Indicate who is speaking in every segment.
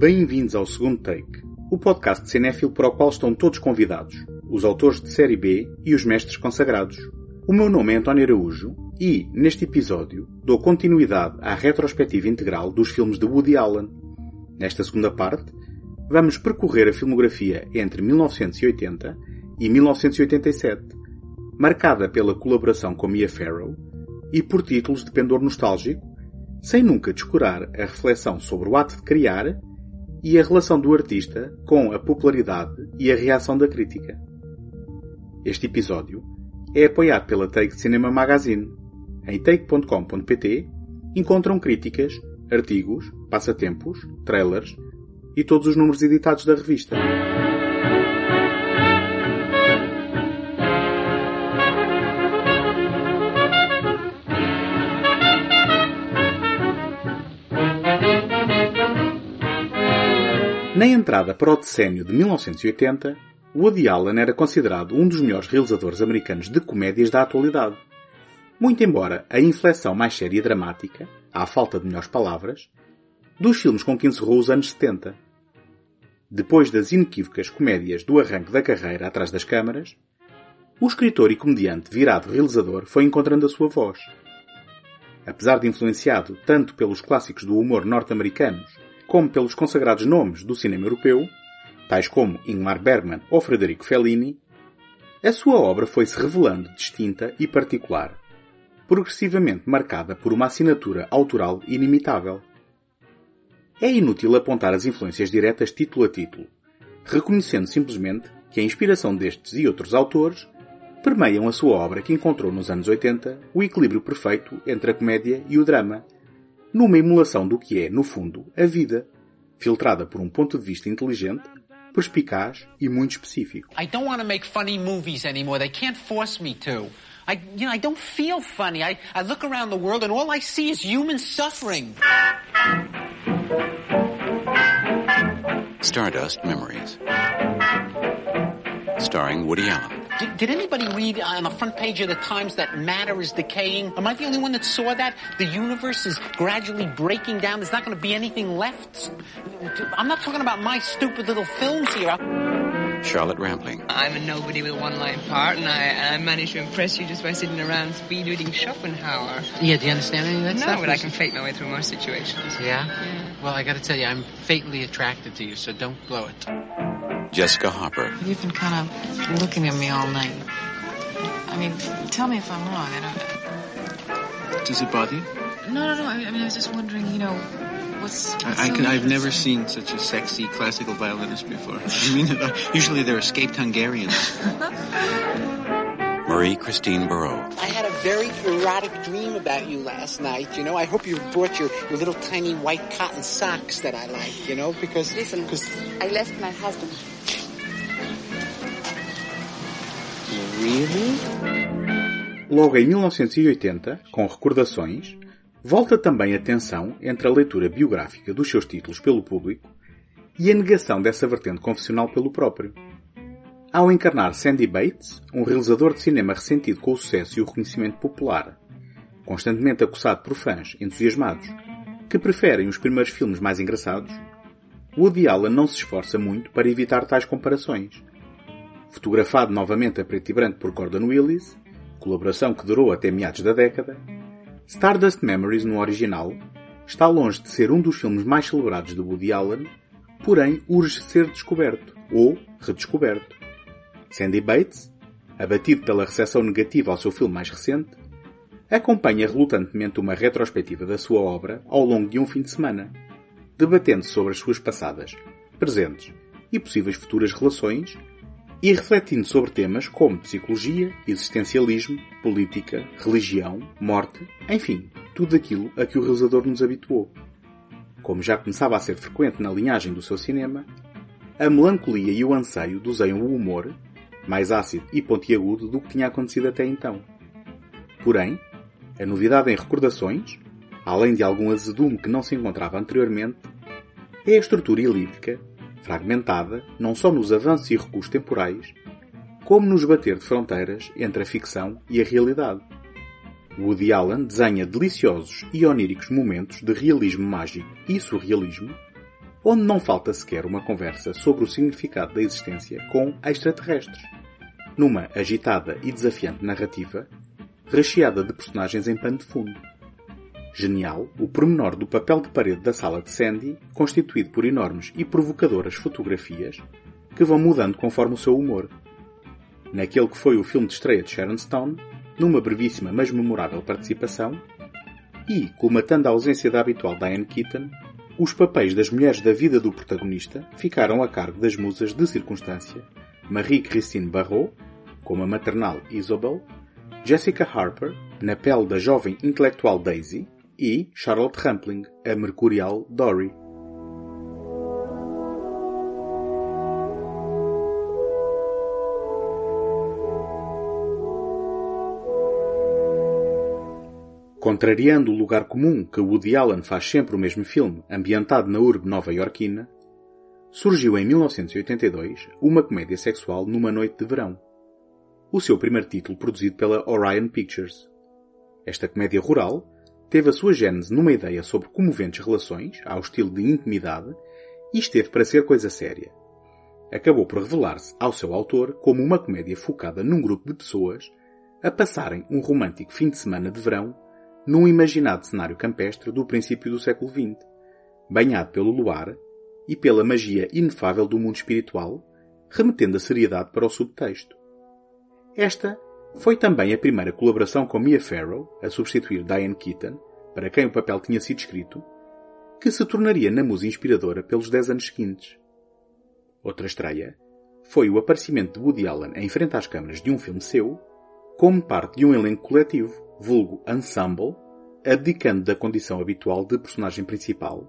Speaker 1: Bem-vindos ao segundo take, o podcast de cinéfilo para o qual estão todos convidados, os autores de série B e os mestres consagrados. O meu nome é António Araújo e, neste episódio, dou continuidade à retrospectiva integral dos filmes de Woody Allen. Nesta segunda parte, vamos percorrer a filmografia entre 1980 e 1987, marcada pela colaboração com Mia Farrow e por títulos de pendor nostálgico, sem nunca descurar a reflexão sobre o ato de criar e a relação do artista com a popularidade e a reação da crítica. Este episódio é apoiado pela Take Cinema Magazine. Em take.com.pt encontram críticas, artigos, passatempos, trailers e todos os números editados da revista. Na entrada para o decênio de 1980, Woody Allen era considerado um dos melhores realizadores americanos de comédias da atualidade. Muito embora a inflexão mais séria e dramática, à falta de melhores palavras, dos filmes com que encerrou os anos 70. Depois das inequívocas comédias do arranque da carreira atrás das câmaras, o escritor e comediante virado realizador foi encontrando a sua voz. Apesar de influenciado tanto pelos clássicos do humor norte-americanos como pelos consagrados nomes do cinema europeu, tais como Ingmar Bergman ou Frederico Fellini, a sua obra foi-se revelando distinta e particular, progressivamente marcada por uma assinatura autoral inimitável. É inútil apontar as influências diretas título a título, reconhecendo simplesmente que a inspiração destes e outros autores permeiam a sua obra que encontrou nos anos 80 o equilíbrio perfeito entre a comédia e o drama, numa emulação do que é, no fundo, a vida, filtrada por um ponto de vista inteligente, perspicaz e muito específico.
Speaker 2: I don't want to make funny movies anymore. They can't force me to. I, you know, I don't feel funny. I, I look around the world and all I see is human suffering.
Speaker 3: Stardust Memories. Starring Woody Allen.
Speaker 2: Did, did anybody read uh, on the front page of the Times that matter is decaying? Am I the only one that saw that? The universe is gradually breaking down. There's not going to be anything left. I'm not talking about my stupid little films here.
Speaker 3: Charlotte Rampling.
Speaker 4: I'm a nobody with one line part, and I, I managed to impress you just by sitting around speed reading Schopenhauer.
Speaker 2: Yeah, do you understand any of that
Speaker 4: No,
Speaker 2: stuff?
Speaker 4: but I can fake my way through most situations.
Speaker 2: Yeah? Well, I got to tell you, I'm fatally attracted to you, so don't blow it.
Speaker 3: Jessica Hopper.
Speaker 5: You've been kind of looking at me all night. I mean, tell me if I'm wrong. I don't.
Speaker 6: Does it bother you?
Speaker 5: No, no, no. I I mean, I was just wondering. You know, what's. what's
Speaker 6: I, I
Speaker 5: so
Speaker 6: can, I've never seen such a sexy classical violinist before. I mean, uh, usually they're escaped Hungarians.
Speaker 3: Marie Christine Barreau.
Speaker 7: I had a very erotic dream about you last night. You know, I hope you brought your, your little tiny white cotton socks that I like. You know, because
Speaker 8: Listen,
Speaker 7: because
Speaker 8: I left my husband.
Speaker 7: really.
Speaker 1: Logo em 1980, com Recordações, volta também a tensão entre a leitura biográfica dos seus títulos pelo público e a negação dessa vertente confessional pelo próprio. Ao encarnar Sandy Bates, um realizador de cinema ressentido com o sucesso e o reconhecimento popular, constantemente acossado por fãs entusiasmados que preferem os primeiros filmes mais engraçados, Woody Allen não se esforça muito para evitar tais comparações. Fotografado novamente a preto e branco por Gordon Willis, colaboração que durou até meados da década, Stardust Memories no original está longe de ser um dos filmes mais celebrados de Woody Allen, porém urge ser descoberto ou redescoberto. Sandy Bates, abatido pela recepção negativa ao seu filme mais recente, acompanha relutantemente uma retrospectiva da sua obra ao longo de um fim de semana, debatendo sobre as suas passadas, presentes e possíveis futuras relações e refletindo sobre temas como psicologia, existencialismo, política, religião, morte, enfim, tudo aquilo a que o realizador nos habituou. Como já começava a ser frequente na linhagem do seu cinema, a melancolia e o anseio doseiam o humor, mais ácido e pontiagudo do que tinha acontecido até então. Porém, a novidade em recordações, além de algum azedume que não se encontrava anteriormente, é a estrutura elíptica fragmentada não só nos avanços e recuos temporais, como nos bater de fronteiras entre a ficção e a realidade. Woody Allen desenha deliciosos e oníricos momentos de realismo mágico e surrealismo, onde não falta sequer uma conversa sobre o significado da existência com extraterrestres, numa agitada e desafiante narrativa, recheada de personagens em pano de fundo. Genial o pormenor do papel de parede da sala de Sandy, constituído por enormes e provocadoras fotografias que vão mudando conforme o seu humor. Naquele que foi o filme de estreia de Sharon Stone, numa brevíssima mas memorável participação, e, colmatando a ausência da habitual Diane Keaton, os papéis das mulheres da vida do protagonista ficaram a cargo das musas de circunstância Marie-Christine Barrault, como a maternal Isobel, Jessica Harper, na pele da jovem intelectual Daisy, e Charlotte Rampling, a mercurial Dory. Contrariando o lugar comum que Woody Allen faz sempre o mesmo filme, ambientado na urbe nova-iorquina, surgiu em 1982 uma comédia sexual numa noite de verão. O seu primeiro título produzido pela Orion Pictures. Esta comédia rural teve a sua gênese numa ideia sobre comoventes relações, ao estilo de intimidade, e esteve para ser coisa séria. Acabou por revelar-se ao seu autor como uma comédia focada num grupo de pessoas a passarem um romântico fim de semana de verão num imaginado cenário campestre do princípio do século XX, banhado pelo luar e pela magia inefável do mundo espiritual, remetendo a seriedade para o subtexto. Esta foi também a primeira colaboração com Mia Farrow, a substituir Diane Keaton, para quem o papel tinha sido escrito, que se tornaria na musa inspiradora pelos dez anos seguintes. Outra estreia foi o aparecimento de Woody Allen em frente às câmaras de um filme seu, como parte de um elenco coletivo, vulgo ensemble, abdicando da condição habitual de personagem principal,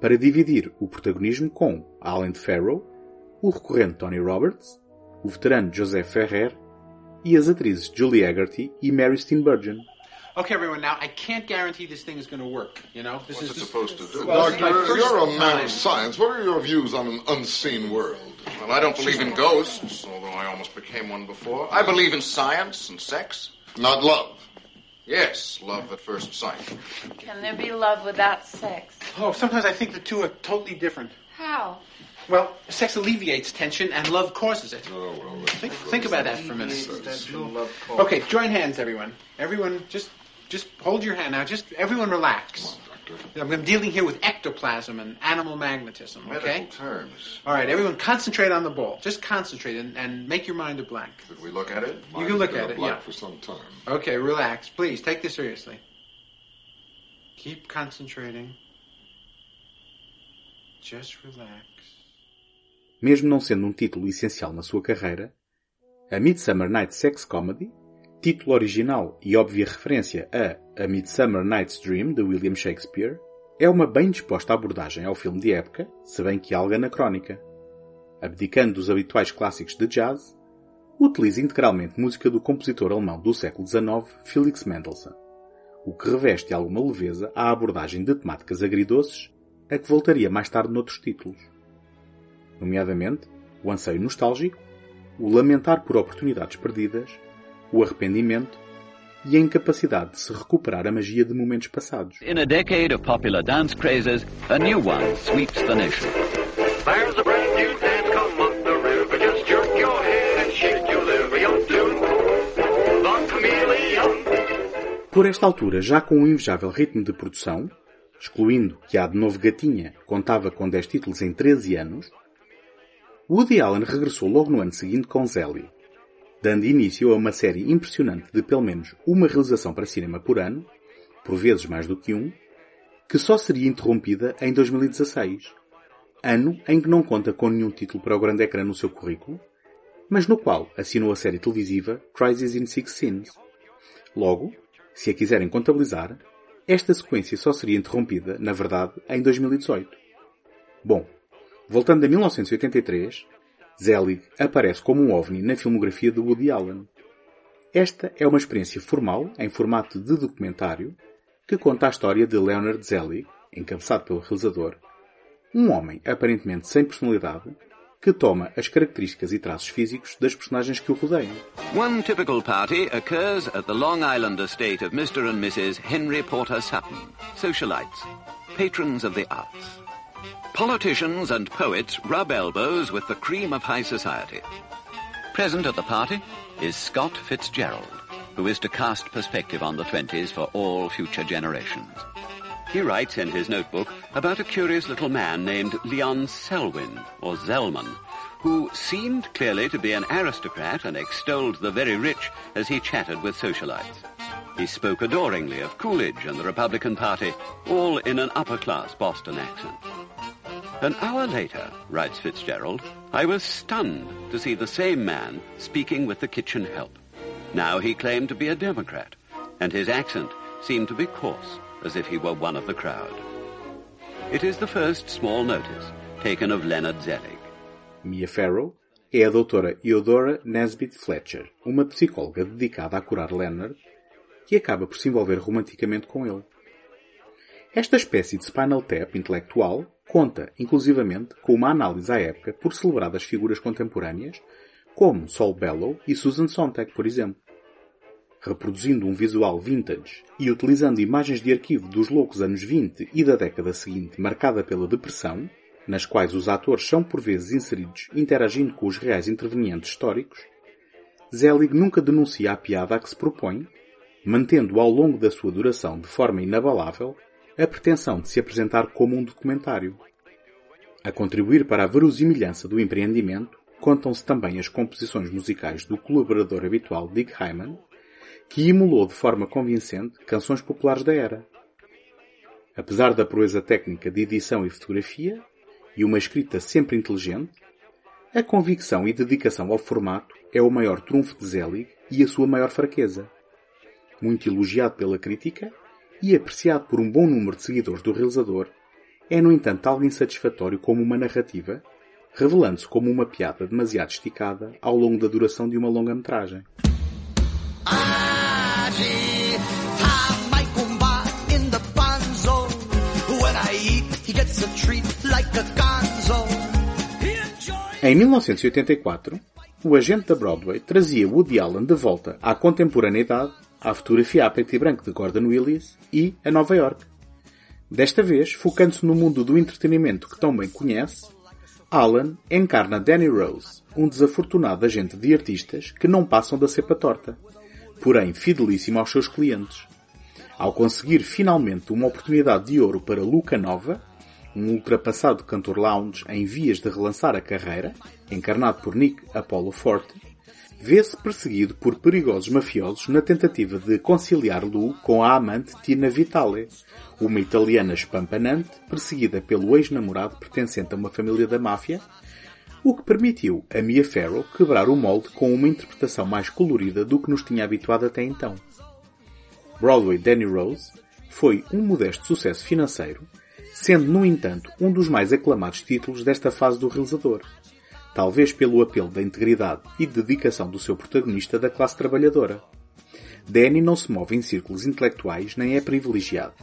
Speaker 1: para dividir o protagonismo com, de Farrow, o recorrente Tony Roberts, o veterano José Ferrer e as atrizes Julie Haggerty e Mary Steenburgen.
Speaker 7: Okay, everyone, now I can't guarantee this thing is going to work, you know? This
Speaker 8: What's
Speaker 7: is
Speaker 8: it supposed to do?
Speaker 7: Well,
Speaker 8: Doctor, you're a man
Speaker 7: time.
Speaker 8: of science. What are your views on an unseen world?
Speaker 9: Well, I don't believe in ghosts, although I almost became one before. I believe in science and sex.
Speaker 8: Not love.
Speaker 9: Yes, love at first sight.
Speaker 10: Can there be love without sex?
Speaker 7: Oh, sometimes I think the two are totally different.
Speaker 10: How?
Speaker 7: Well, sex alleviates tension and love causes it.
Speaker 8: Oh, well.
Speaker 7: Think, think about that for a minute. Okay, join hands, everyone. Everyone, just just hold your hand now. Just everyone relax. I'm I'm dealing here with ectoplasm and animal magnetism, okay?
Speaker 9: Medical terms.
Speaker 7: All right, everyone concentrate on the ball. Just concentrate and, and make your mind a blank.
Speaker 9: Should we look at it?
Speaker 7: You can look
Speaker 8: Mine's
Speaker 7: at
Speaker 8: been
Speaker 7: it,
Speaker 8: blank
Speaker 7: yeah.
Speaker 8: For some time.
Speaker 7: Okay, relax. Please, take this seriously. Keep concentrating. Just relax.
Speaker 1: Mesmo não sendo um título essencial na sua carreira, A Midsummer Night Sex Comedy, título original e óbvia referência a A Midsummer Night's Dream de William Shakespeare, é uma bem disposta abordagem ao filme de época, se bem que algo anacrónica. Abdicando dos habituais clássicos de jazz, utiliza integralmente música do compositor alemão do século XIX, Felix Mendelssohn, o que reveste alguma leveza à abordagem de temáticas agridoces a que voltaria mais tarde noutros títulos nomeadamente o anseio nostálgico, o lamentar por oportunidades perdidas, o arrependimento e a incapacidade de se recuperar a magia de momentos passados.
Speaker 11: In a decade of popular dance crazes, a new one sweeps the nation.
Speaker 12: There's a brand new dance come up the river. Just jerk your head and shake your liver. Young tune, the chameleon.
Speaker 1: Por esta altura, já com um invejável ritmo de produção, excluindo que a de novo Gatinha contava com 10 títulos em 13 anos, Woody Allen regressou logo no ano seguinte com Zelly, dando início a uma série impressionante de pelo menos uma realização para cinema por ano, por vezes mais do que um, que só seria interrompida em 2016, ano em que não conta com nenhum título para o grande ecrã no seu currículo, mas no qual assinou a série televisiva Crisis in Six Scenes. Logo, se a quiserem contabilizar, esta sequência só seria interrompida, na verdade, em 2018. Bom, voltando a 1983, Zelig aparece como um ovni na filmografia de Woody Allen. Esta é uma experiência formal, em formato de documentário, que conta a história de Leonard Zelig, encabeçado pelo realizador, um homem aparentemente sem personalidade, que toma as características e traços físicos das personagens que o rodeiam.
Speaker 11: One typical party occurs at the Long Island estate of Mr. and Mrs. Henry Porter Sutton, socialites, patrons of the arts. Politicians and poets rub elbows with the cream of high society. Present at the party is Scott Fitzgerald, who is to cast perspective on the 20s for all future generations. He writes in his notebook about a curious little man named Leon Selwyn, or Zellman, who seemed clearly to be an aristocrat and extolled the very rich as he chatted with socialites. He spoke adoringly of Coolidge and the Republican Party, all in an upper-class Boston accent. An hour later, writes Fitzgerald, I was stunned to see the same man speaking with the kitchen help. Now he claimed to be a Democrat, and his accent seemed to be coarse, as if he were one of the crowd. It is the first small notice taken of Leonard Zelig.
Speaker 1: Mia Farrow é a doutora Eudora Nesbitt Fletcher, uma psicóloga dedicada a curar Leonard, que acaba por se envolver romanticamente com ele. Esta espécie de Spinal Tap intelectual conta, inclusivamente, com uma análise à época por celebradas figuras contemporâneas, como Saul Bellow e Susan Sontag, por exemplo. Reproduzindo um visual vintage e utilizando imagens de arquivo dos loucos anos 20 e da década seguinte marcada pela depressão, nas quais os atores são por vezes inseridos interagindo com os reais intervenientes históricos, Zelig nunca denuncia a piada a que se propõe, mantendo ao longo da sua duração de forma inabalável a pretensão de se apresentar como um documentário. A contribuir para a verosimilhança do empreendimento, contam-se também as composições musicais do colaborador habitual Dick Hyman, que emulou de forma convincente canções populares da era. Apesar da proeza técnica de edição e fotografia, e uma escrita sempre inteligente, a convicção e dedicação ao formato é o maior trunfo de Zelig e a sua maior fraqueza. Muito elogiado pela crítica e apreciado por um bom número de seguidores do realizador, é no entanto algo insatisfatório como uma narrativa, revelando-se como uma piada demasiado esticada ao longo da duração de uma longa-metragem. Em 1984, o agente da Broadway trazia Woody Allen de volta à contemporaneidade, à fotografia a preto e branco de Gordon Willis e a Nova York. Desta vez, focando-se no mundo do entretenimento que tão bem conhece, Allen encarna Danny Rose, um desafortunado agente de artistas que não passam da cepa torta, porém fidelíssimo aos seus clientes. Ao conseguir finalmente uma oportunidade de ouro para Luca Nova, um ultrapassado cantor lounge em vias de relançar a carreira, encarnado por Nick Apollo Forte, vê-se perseguido por perigosos mafiosos na tentativa de conciliar Lou com a amante Tina Vitale, uma italiana espampanante perseguida pelo ex-namorado pertencente a uma família da máfia, o que permitiu a Mia Farrow quebrar o molde com uma interpretação mais colorida do que nos tinha habituado até então. Broadway Danny Rose foi um modesto sucesso financeiro, sendo, no entanto, um dos mais aclamados títulos desta fase do realizador, talvez pelo apelo da integridade e dedicação do seu protagonista da classe trabalhadora. Danny não se move em círculos intelectuais nem é privilegiado.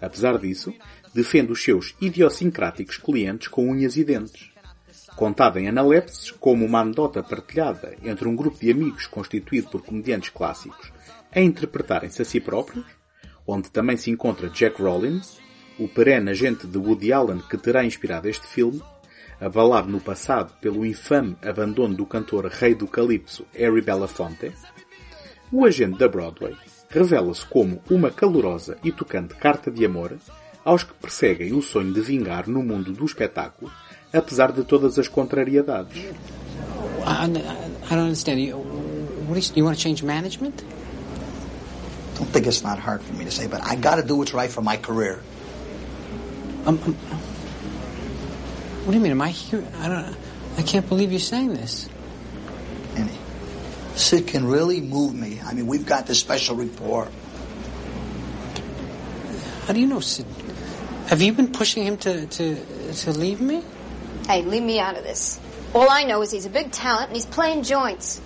Speaker 1: Apesar disso, defende os seus idiosincráticos clientes com unhas e dentes. Contada em analepses como uma anedota partilhada entre um grupo de amigos constituído por comediantes clássicos a interpretarem-se a si próprios, onde também se encontra Jack Rollins, o perene agente de Woody Allen que terá inspirado este filme, abalado no passado pelo infame abandono do cantor rei do calypso Harry Belafonte, o agente da Broadway revela-se como uma calorosa e tocante carta de amor aos que perseguem o sonho de vingar no mundo do espetáculo, apesar de todas as contrariedades.
Speaker 2: I, I don't understand. You, what is, you want to change management?
Speaker 13: Don't think it's not hard for me to say, but I got to do what's right for my career.
Speaker 2: Um, um, what do you mean? Am I here? I don't. I can't believe you're saying this.
Speaker 13: Annie, Sid can really move me. I mean, we've got this special rapport.
Speaker 2: How do you know Sid? Have you been pushing him to to to leave me?
Speaker 14: Hey, leave me out of this. All I know is he's a big talent and he's playing joints.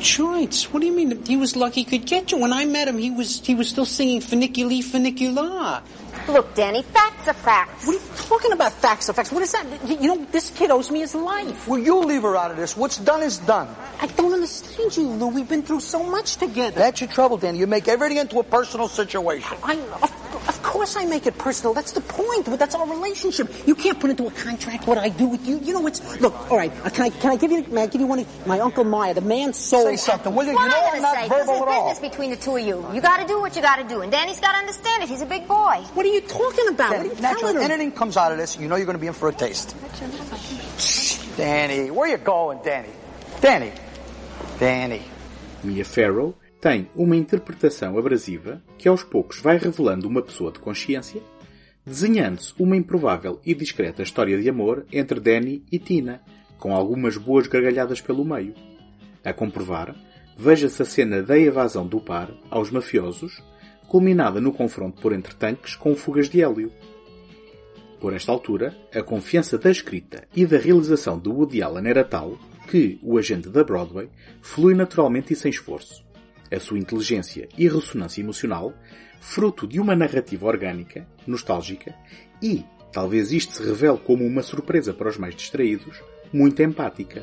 Speaker 2: Joints? What do you mean? He was lucky he could get you. When I met him, he was he was still singing "Funiculi Funicula."
Speaker 14: Look, Danny, facts are facts.
Speaker 2: What are you talking about? Facts are facts. What is that? You know, this kid owes me his life.
Speaker 13: Well, you leave her out of this. What's done is done.
Speaker 2: I don't understand you, Lou. We've been through so much together.
Speaker 13: That's your trouble, Danny. You make everything into a personal situation.
Speaker 2: I, of, of course I make it personal. That's the point. But that's our relationship. You can't put into a contract what I do with you. You know, it's look. All right, uh, can I can I give you? May I give you one? of- My uncle Maya, the man sold.
Speaker 13: Say something, will you?
Speaker 14: What
Speaker 13: You know
Speaker 14: am I
Speaker 13: I'm
Speaker 14: gonna
Speaker 13: not
Speaker 14: say? This
Speaker 13: verbal
Speaker 14: is
Speaker 13: at all.
Speaker 14: business between the two of you. You gotta do what you gotta do. And Danny's gotta understand it. He's a big boy.
Speaker 2: What are you talking about? What are you
Speaker 13: Naturally,
Speaker 2: telling him?
Speaker 13: anything comes out of this, you know you're going to be in for a taste. Danny, where you going, Danny? Danny. Danny.
Speaker 1: Mia Farrow tem uma interpretação abrasiva que aos poucos vai revelando uma pessoa de consciência, desenhando-se uma improvável e discreta história de amor entre Danny e Tina, com algumas boas gargalhadas pelo meio. A comprovar, veja-se a cena da evasão do par aos mafiosos, culminada no confronto por entre tanques com fugas de hélio. Por esta altura, a confiança da escrita e da realização de Woody Allen era tal que o agente da Broadway flui naturalmente e sem esforço. A sua inteligência e ressonância emocional, fruto de uma narrativa orgânica, nostálgica e, talvez isto se revele como uma surpresa para os mais distraídos, muito empática.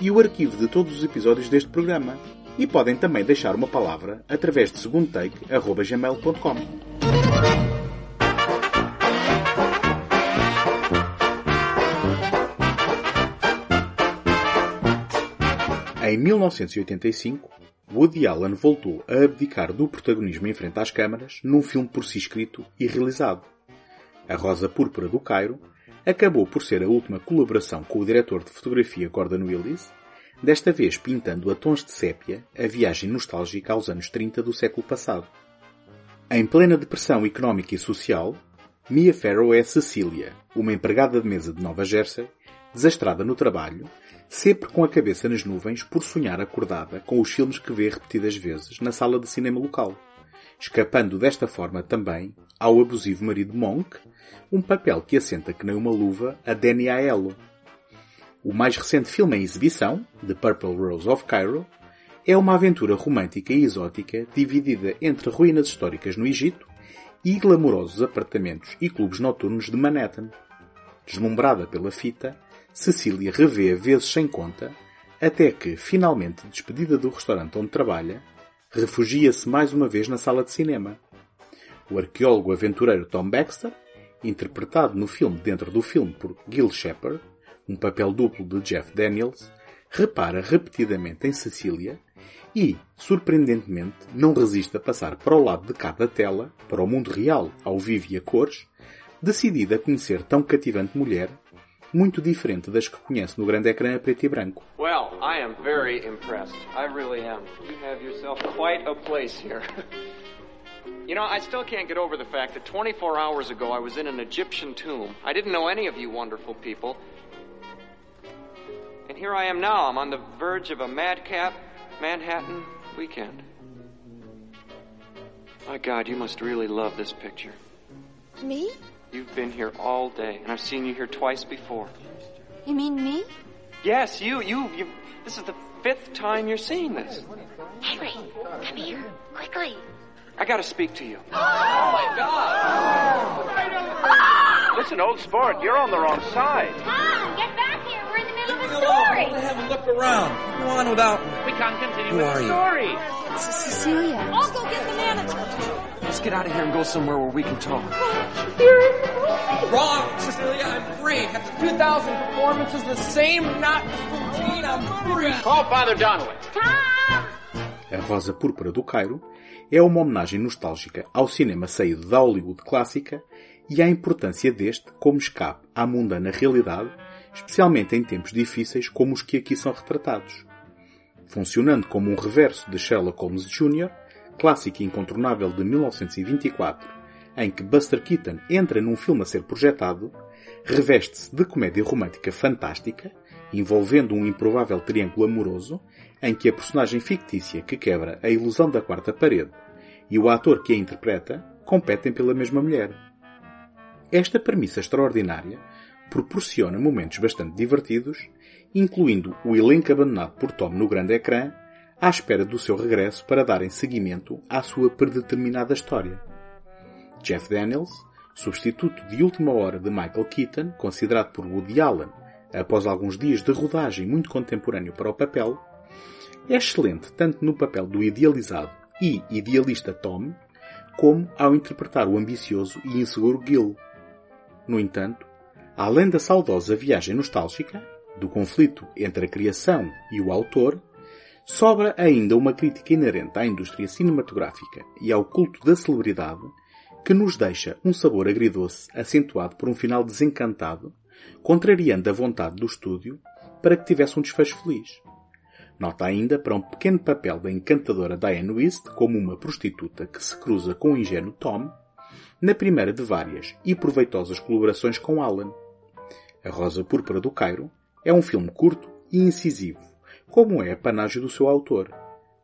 Speaker 1: e o arquivo de todos os episódios deste programa. E podem também deixar uma palavra através de segundotake.gmail.com. Em 1985, Woody Allen voltou a abdicar do protagonismo em frente às câmaras num filme por si escrito e realizado. A Rosa Púrpura do Cairo acabou por ser a última colaboração com o diretor de fotografia Gordon Willis, desta vez pintando a tons de sépia a viagem nostálgica aos anos 30 do século passado. Em plena depressão económica e social, Mia Farrow é Cecília, uma empregada de mesa de Nova Jersey, desastrada no trabalho, sempre com a cabeça nas nuvens por sonhar acordada com os filmes que vê repetidas vezes na sala de cinema local, escapando desta forma também ao abusivo marido Monk, um papel que assenta que nem uma luva a Danny Aiello. O mais recente filme em exibição, The Purple Rose of Cairo, é uma aventura romântica e exótica dividida entre ruínas históricas no Egito e glamourosos apartamentos e clubes noturnos de Manhattan. Deslumbrada pela fita, Cecília revê vezes sem conta, até que, finalmente despedida do restaurante onde trabalha, refugia-se mais uma vez na sala de cinema. O arqueólogo aventureiro Tom Baxter, interpretado no filme dentro do filme por Gil Shepard, um papel duplo de Jeff Daniels, repara repetidamente em Cecília e, surpreendentemente, não resiste a passar para o lado de cá da tela, para o mundo real, ao vivo e a cores, decidida a conhecer tão cativante mulher, muito diferente das que conhece no grande ecrã a preto e branco.
Speaker 15: Well, I am very impressed. I really am. You have yourself quite a place here. you know, I still can't get over the fact that 24 hours ago I was in an Egyptian tomb. I didn't know any of you wonderful people. And here I am now. I'm on the verge of a madcap Manhattan weekend. My God, you must really love this picture.
Speaker 14: Me?
Speaker 15: You've been here all day, and I've seen you here twice before.
Speaker 14: You mean me?
Speaker 15: Yes, you, you, you. This is the fifth time you're seeing this.
Speaker 14: Henry, come here, quickly.
Speaker 15: I gotta speak to you.
Speaker 12: Oh my God! Ah! Listen, old sport, you're on the wrong side.
Speaker 14: Tom, get back story.
Speaker 16: I have a look around. Go on without me.
Speaker 15: We can't continue
Speaker 16: Who
Speaker 15: with
Speaker 16: are
Speaker 15: the
Speaker 16: you?
Speaker 15: story.
Speaker 14: It's Cecilia. I'll go get the manager.
Speaker 15: Let's get out of here and go somewhere where we can talk.
Speaker 16: Wrong, Cecilia. I'm free. After 2,000 performances, the same not routine, I'm free.
Speaker 15: Call Father Donowitz.
Speaker 1: A Rosa Púrpura do Cairo é uma homenagem nostálgica ao cinema saído da Hollywood clássica e à importância deste como escape à mundana realidade, especialmente em tempos difíceis como os que aqui são retratados. Funcionando como um reverso de Sherlock Holmes Jr., clássico incontornável de 1924, em que Buster Keaton entra num filme a ser projetado, reveste-se de comédia romântica fantástica, envolvendo um improvável triângulo amoroso, em que a personagem fictícia que quebra a ilusão da quarta parede e o ator que a interpreta competem pela mesma mulher. Esta premissa extraordinária proporciona momentos bastante divertidos, incluindo o elenco abandonado por Tom no grande ecrã, à espera do seu regresso para darem seguimento à sua predeterminada história. Jeff Daniels, substituto de última hora de Michael Keaton, considerado por Woody Allen após alguns dias de rodagem muito contemporâneo para o papel, é excelente tanto no papel do idealizado e idealista Tom, como ao interpretar o ambicioso e inseguro Gil. No entanto, além da saudosa viagem nostálgica, do conflito entre a criação e o autor, sobra ainda uma crítica inerente à indústria cinematográfica e ao culto da celebridade que nos deixa um sabor agridoce acentuado por um final desencantado, contrariando a vontade do estúdio para que tivesse um desfecho feliz. Nota ainda para um pequeno papel da encantadora Diane Wist como uma prostituta que se cruza com o ingênuo Tom, na primeira de várias e proveitosas colaborações com Alan. A Rosa Púrpura do Cairo é um filme curto e incisivo, como é a panágio do seu autor.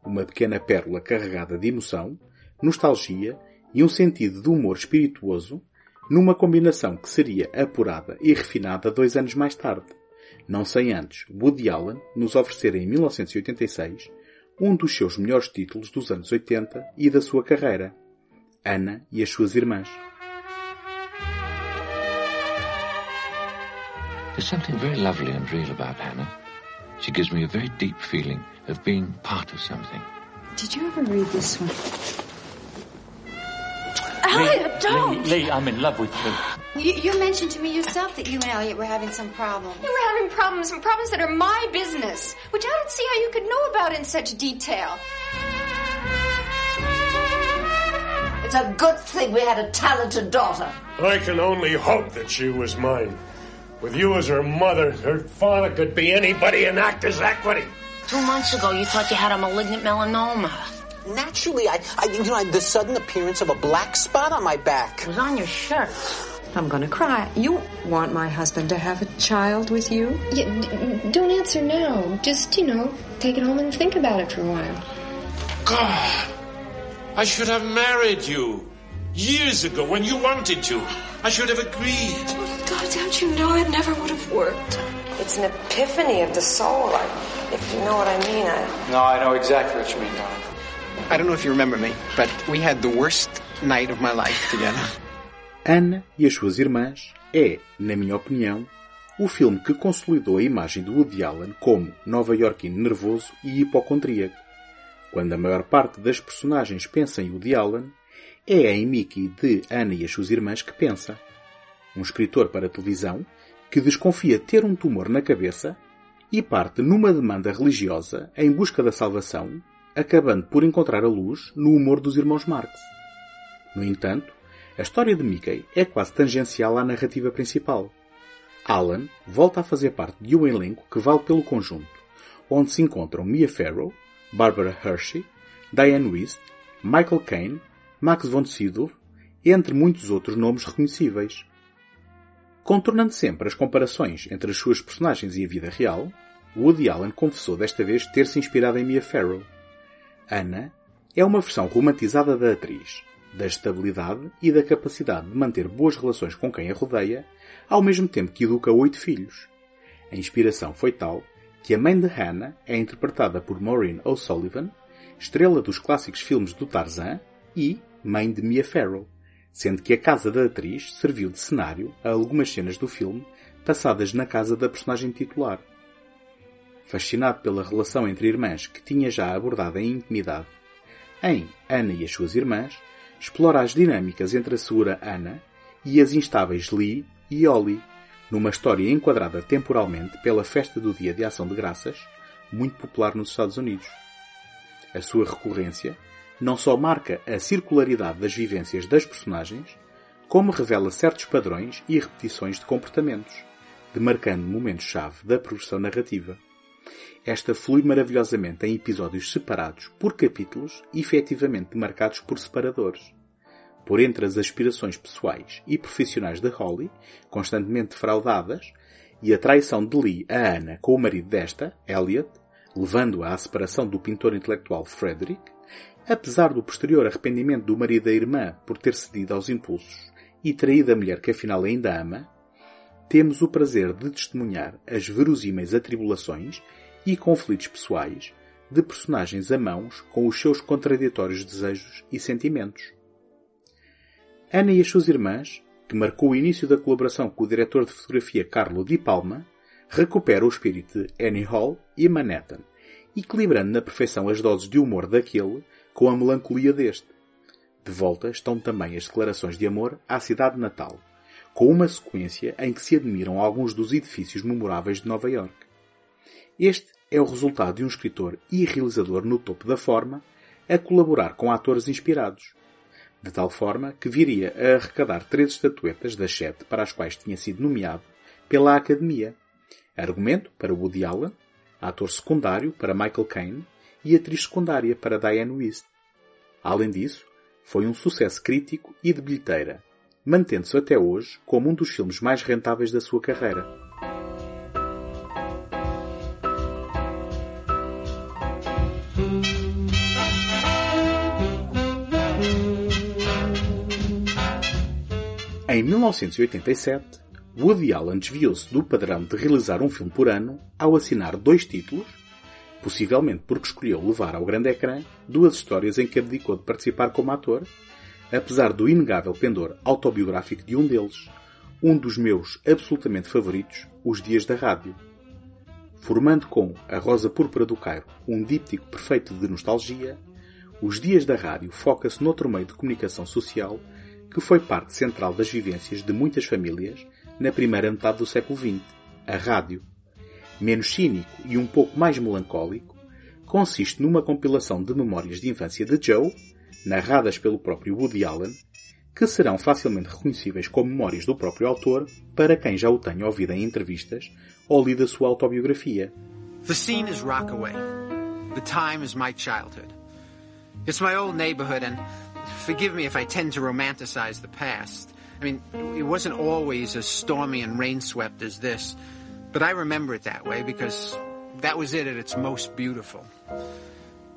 Speaker 1: Uma pequena pérola carregada de emoção, nostalgia e um sentido de humor espirituoso, numa combinação que seria apurada e refinada dois anos mais tarde, não sem antes Woody Allen nos oferecer em 1986 um dos seus melhores títulos dos anos 80 e da sua carreira, Ana e as suas irmãs.
Speaker 17: There's something very lovely and real about Hannah. She gives me a very deep feeling of being part of something.
Speaker 18: Did you ever read this one?
Speaker 19: Elliot, don't!
Speaker 20: Lee, Lee, I'm in love with Lee.
Speaker 14: You, you mentioned to me yourself that you and Elliot were having some problems. You were having problems, some problems that are my business, which I don't see how you could know about in such detail.
Speaker 19: It's a good thing we had a talented daughter.
Speaker 21: I can only hope that she was mine. With you as her mother, her father could be anybody in Actors Equity.
Speaker 22: Two months ago, you thought you had a malignant melanoma.
Speaker 23: Naturally, I, I you know, I, the sudden appearance of a black spot on my back.
Speaker 22: It was on your shirt.
Speaker 18: I'm gonna cry. You want my husband to have a child with you?
Speaker 24: Yeah, d- don't answer now. Just, you know, take it home and think about it for a while.
Speaker 25: God, I should have married you years ago when you wanted to. I should have agreed.
Speaker 18: God, don't you know it never would have worked?
Speaker 22: It's an epiphany of the soul, I, if you know what I mean. I...
Speaker 7: No, I know exactly what you mean, darling. I don't know if you remember me, but we had the worst night of my life together.
Speaker 1: Ana e as suas irmãs é, na minha opinião, o filme que consolidou a imagem de Woody Allen como nova-iorquino nervoso e hipocondríaco. Quando a maior parte das personagens pensa em Woody Allen, é em Mickey de Ana e as suas irmãs que pensa. Um escritor para televisão que desconfia ter um tumor na cabeça e parte numa demanda religiosa em busca da salvação, acabando por encontrar a luz no humor dos irmãos Marx. No entanto, a história de Mickey é quase tangencial à narrativa principal. Alan volta a fazer parte de um elenco que vale pelo conjunto, onde se encontram Mia Farrow, Barbara Hershey, Diane Wist, Michael Caine, Max von Sydow, entre muitos outros nomes reconhecíveis. Contornando sempre as comparações entre as suas personagens e a vida real, Woody Allen confessou desta vez ter se inspirado em Mia Farrow. Anna é uma versão romantizada da atriz, da estabilidade e da capacidade de manter boas relações com quem a rodeia, ao mesmo tempo que educa oito filhos. A inspiração foi tal que a mãe de Hannah é interpretada por Maureen O'Sullivan, estrela dos clássicos filmes do Tarzan e mãe de Mia Farrow, sendo que a casa da atriz serviu de cenário a algumas cenas do filme passadas na casa da personagem titular. Fascinado pela relação entre irmãs que tinha já abordado em intimidade, em Ana e as suas irmãs, explora as dinâmicas entre a segura Ana e as instáveis Lee e Ollie, numa história enquadrada temporalmente pela festa do Dia de Ação de Graças, muito popular nos Estados Unidos. A sua recorrência não só marca a circularidade das vivências das personagens, como revela certos padrões e repetições de comportamentos, demarcando momentos-chave da progressão narrativa. esta flui maravilhosamente em episódios separados por capítulos efetivamente marcados por separadores. Por entre as aspirações pessoais e profissionais de Holly, constantemente fraudadas, e a traição de Lee a Anna com o marido desta, Elliot, levando-a à separação do pintor intelectual Frederick, apesar do posterior arrependimento do marido da irmã por ter cedido aos impulsos e traído a mulher que afinal ainda ama, temos o prazer de testemunhar as verosímeis atribulações e conflitos pessoais de personagens a mãos com os seus contraditórios desejos e sentimentos. Ana e as suas irmãs, que marcou o início da colaboração com o diretor de fotografia Carlo Di Palma, recupera o espírito de Annie Hall e Manhattan, equilibrando na perfeição as doses de humor daquele com a melancolia deste. De volta estão também as declarações de amor à cidade natal, com uma sequência em que se admiram alguns dos edifícios memoráveis de Nova York. Este é o resultado de um escritor e realizador no topo da forma a colaborar com atores inspirados, de tal forma que viria a arrecadar três estatuetas das sete para as quais tinha sido nomeado pela Academia, Argumento para Woody Allen, ator secundário para Michael Caine e atriz secundária para Diane West. Além disso, foi um sucesso crítico e de bilheteira, mantendo-se até hoje como um dos filmes mais rentáveis da sua carreira. Em 1987, Woody Allen desviou-se do padrão de realizar um filme por ano ao assinar dois títulos, possivelmente porque escolheu levar ao grande ecrã duas histórias em que abdicou de participar como ator, apesar do inegável pendor autobiográfico de um deles, um dos meus absolutamente favoritos, Os Dias da Rádio. Formando com A Rosa Púrpura do Cairo um díptico perfeito de nostalgia, Os Dias da Rádio foca-se noutro meio de comunicação social que foi parte central das vivências de muitas famílias na primeira metade do século XX, a rádio. Menos cínico e um pouco mais melancólico, consiste numa compilação de memórias de infância de Joe, narradas pelo próprio Woody Allen, que serão facilmente reconhecíveis como memórias do próprio autor para quem já o tenha ouvido em entrevistas ou lido a sua autobiografia.
Speaker 7: The scene is Rockaway. The time is my childhood. It's my old neighborhood and forgive me if I tend to romanticize the past. I mean, it wasn't always as stormy and rain-swept as this, but I remember it that way because that was it at its most beautiful.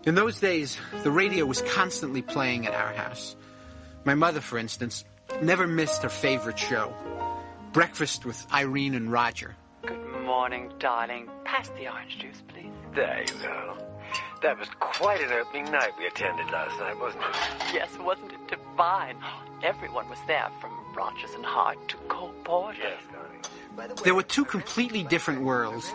Speaker 7: In those days, the radio was constantly playing at our house. My mother, for instance, never missed her favorite show, Breakfast with Irene and Roger.
Speaker 26: Good morning, darling. Pass the orange juice, please. There you go. That was quite an opening night we attended last night, wasn't it?
Speaker 27: Yes, wasn't it divine? Everyone was there, from Rogers and Hart to Cole Porter.
Speaker 26: Yes, darling.
Speaker 7: There were two completely different worlds.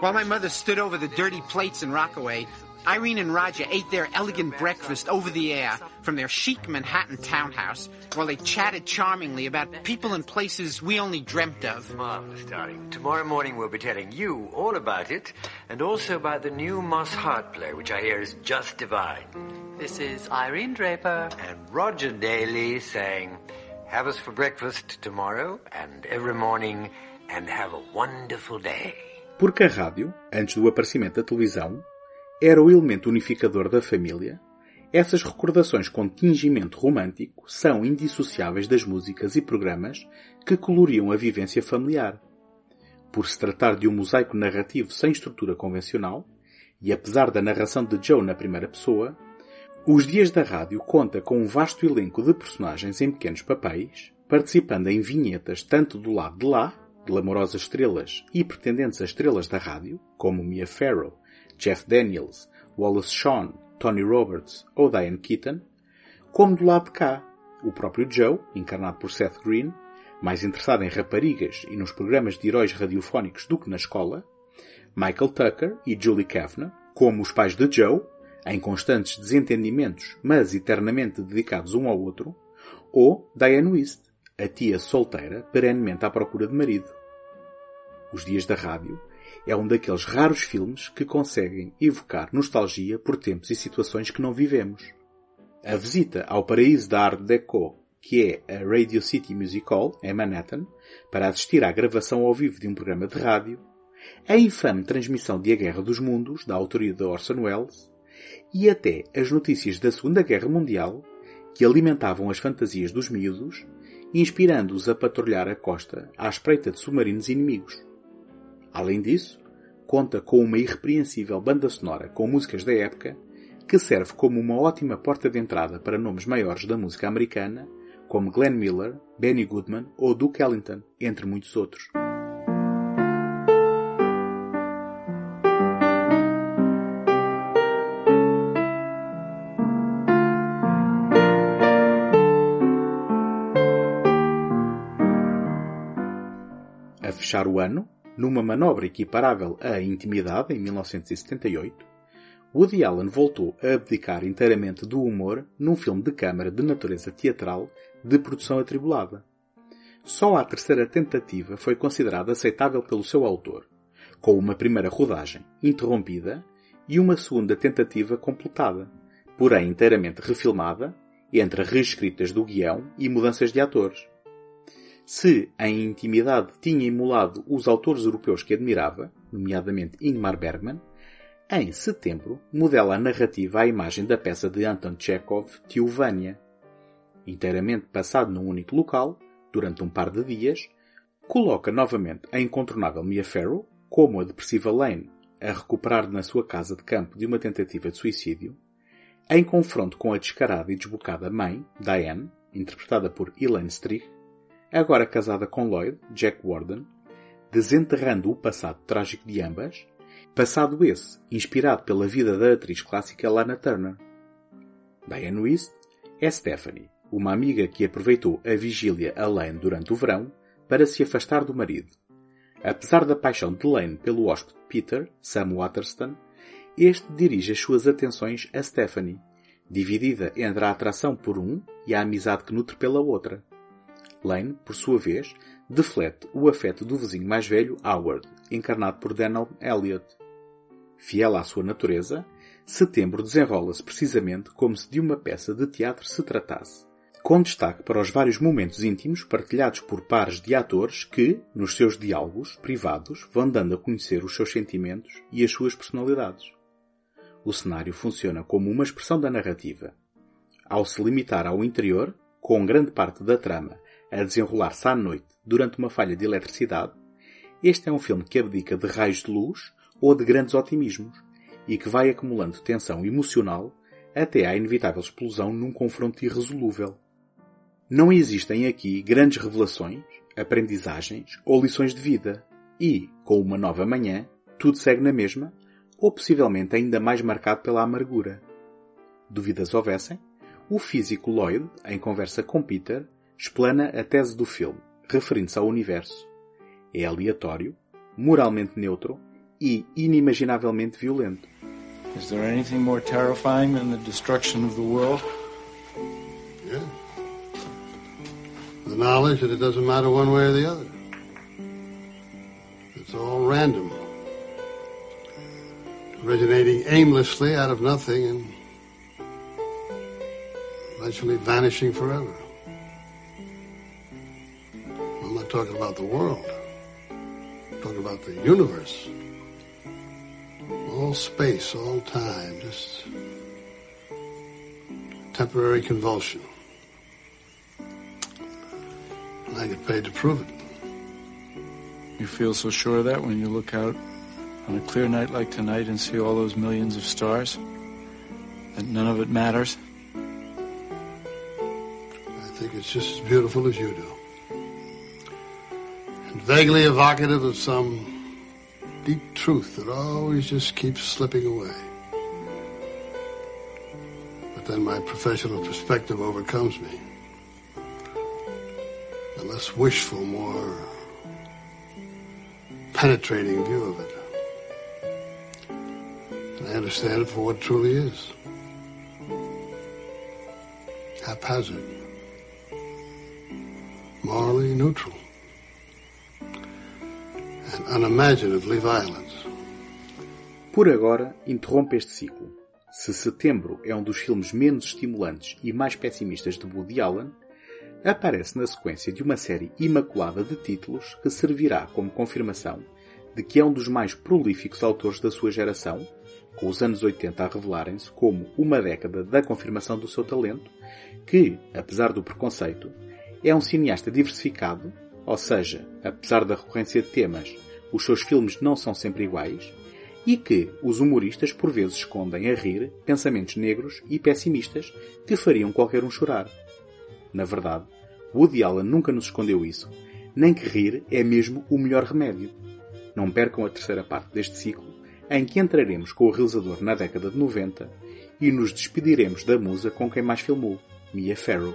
Speaker 7: While my mother stood over the dirty plates in Rockaway, Irene and Roger ate their elegant breakfast over the air from their chic Manhattan townhouse while they chatted charmingly about people and places we only dreamt of.
Speaker 26: Marvelous, darling. Tomorrow morning we'll be telling you all about it and also about the new Moss Hart play, which I hear is just divine.
Speaker 27: This is Irene Draper.
Speaker 26: And Roger Daly saying, Have us for breakfast tomorrow and every morning and have a wonderful day.
Speaker 1: Porque a rádio, antes do aparecimento da televisão, era o elemento unificador da família, essas recordações com tingimento romântico são indissociáveis das músicas e programas que coloriam a vivência familiar. Por se tratar de um mosaico narrativo sem estrutura convencional, e apesar da narração de Joe na primeira pessoa, Os Dias da Rádio conta com um vasto elenco de personagens em pequenos papéis, participando em vinhetas tanto do lado de lá, glamorosas estrelas e pretendentes a estrelas da rádio, como Mia Farrow, Jeff Daniels, Wallace Shawn, Tony Roberts ou Diane Keaton, como do lado de cá, o próprio Joe, encarnado por Seth Green, mais interessado em raparigas e nos programas de heróis radiofónicos do que na escola, Michael Tucker e Julie Kavner, como os pais de Joe, em constantes desentendimentos, mas eternamente dedicados um ao outro, ou Diane West, a tia solteira perenemente à procura de marido. Os Dias da Rádio é um daqueles raros filmes que conseguem evocar nostalgia por tempos e situações que não vivemos. A visita ao paraíso da Art Deco, que é a Radio City Music Hall, em Manhattan, para assistir à gravação ao vivo de um programa de rádio, a infame transmissão de A Guerra dos Mundos, da autoria de Orson Welles, e até as notícias da Segunda Guerra Mundial, que alimentavam as fantasias dos miúdos, inspirando-os a patrulhar a costa à espreita de submarinos inimigos. Além disso, conta com uma irrepreensível banda sonora com músicas da época, que serve como uma ótima porta de entrada para nomes maiores da música americana, como Glenn Miller, Benny Goodman ou Duke Ellington, entre muitos outros. A fechar o ano, numa manobra equiparável à Intimidade, em 1978, Woody Allen voltou a abdicar inteiramente do humor num filme de câmara de natureza teatral de produção atribulada. Só a terceira tentativa foi considerada aceitável pelo seu autor, com uma primeira rodagem interrompida e uma segunda tentativa completada, porém inteiramente refilmada, entre reescritas do guião e mudanças de atores. Se em intimidade tinha emulado os autores europeus que admirava, nomeadamente Ingmar Bergman, em setembro modela a narrativa à imagem da peça de Anton Chekhov, Tiovânia. Inteiramente passado num único local, durante um par de dias, coloca novamente a incontornável Mia Farrow, como a depressiva Lane, a recuperar na sua casa de campo de uma tentativa de suicídio, em confronto com a descarada e desbocada mãe, Diane, interpretada por Elaine Strych, agora casada com Lloyd, Jack Warden, desenterrando o passado trágico de ambas, passado esse inspirado pela vida da atriz clássica Lana Turner. Diane West é Stephanie, uma amiga que aproveitou a vigília a Lane durante o verão para se afastar do marido. Apesar da paixão de Lane pelo hóspede Peter, Sam Waterston, este dirige as suas atenções a Stephanie, dividida entre a atração por um e a amizade que nutre pela outra. Lane, por sua vez, deflete o afeto do vizinho mais velho, Howard, encarnado por Daniel Elliot. Fiel à sua natureza, setembro desenrola-se precisamente como se de uma peça de teatro se tratasse, com destaque para os vários momentos íntimos partilhados por pares de atores que, nos seus diálogos privados, vão dando a conhecer os seus sentimentos e as suas personalidades. O cenário funciona como uma expressão da narrativa. Ao se limitar ao interior, com grande parte da trama a desenrolar-se à noite durante uma falha de eletricidade, este é um filme que abdica de raios de luz ou de grandes otimismos e que vai acumulando tensão emocional até à inevitável explosão num confronto irresolúvel. Não existem aqui grandes revelações, aprendizagens ou lições de vida e, com uma nova manhã, tudo segue na mesma ou possivelmente ainda mais marcado pela amargura. Dúvidas houvessem, o físico Lloyd, em conversa com Peter, explana a tese do filme, referindo-se ao universo. É aleatório, moralmente neutro e inimaginavelmente violento.
Speaker 28: Is there anything more terrifying than the destruction of the world?
Speaker 29: Yeah. The knowledge that it doesn't matter one way or the other. It's all random. Originating aimlessly out of nothing and eventually vanishing forever. Talking about the world. I'm talking about the universe. All space, all time, just temporary convulsion. And I get paid to prove it.
Speaker 28: You feel so sure of that when you look out on a clear night like tonight and see all those millions of stars? That none of it matters?
Speaker 29: I think it's just as beautiful as you do. Vaguely evocative of some deep truth that always just keeps slipping away. But then my professional perspective overcomes me. A less wishful, more penetrating view of it. And I understand it for what it truly is. Haphazard. Morally neutral. And unimaginatively violent.
Speaker 1: Por agora, interrompe este ciclo. Se Setembro é um dos filmes menos estimulantes e mais pessimistas de Woody Allen, aparece na sequência de uma série imaculada de títulos que servirá como confirmação de que é um dos mais prolíficos autores da sua geração, com os anos 80 a revelarem-se como uma década da confirmação do seu talento, que, apesar do preconceito, é um cineasta diversificado, ou seja, apesar da recorrência de temas, os seus filmes não são sempre iguais, e que os humoristas por vezes escondem a rir pensamentos negros e pessimistas que fariam qualquer um chorar. Na verdade, Woody Allen nunca nos escondeu isso, nem que rir é mesmo o melhor remédio. Não percam a terceira parte deste ciclo, em que entraremos com o realizador na década de 90 e nos despediremos da musa com quem mais filmou, Mia Farrow.